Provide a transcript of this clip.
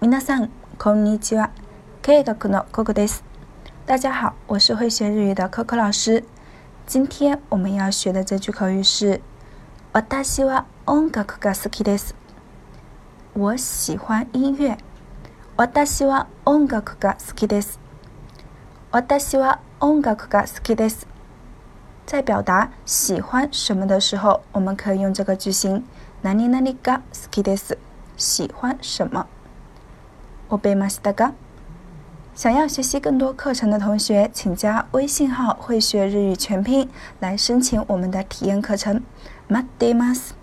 皆さんこんにちは。経学のココです。大家好，我是会学日语的 Coco 老师。今天我们要学的这句口语是私は音楽が好きです。我喜欢音乐。私は音楽が好きです。私は音楽が好きです。在表达喜欢什么的时候，我们可以用这个句型。何々が好きです。喜欢什么？ 我背ましたか？想要学习更多课程的同学，请加微信号“会学日语全拼”来申请我们的体验课程。待っています。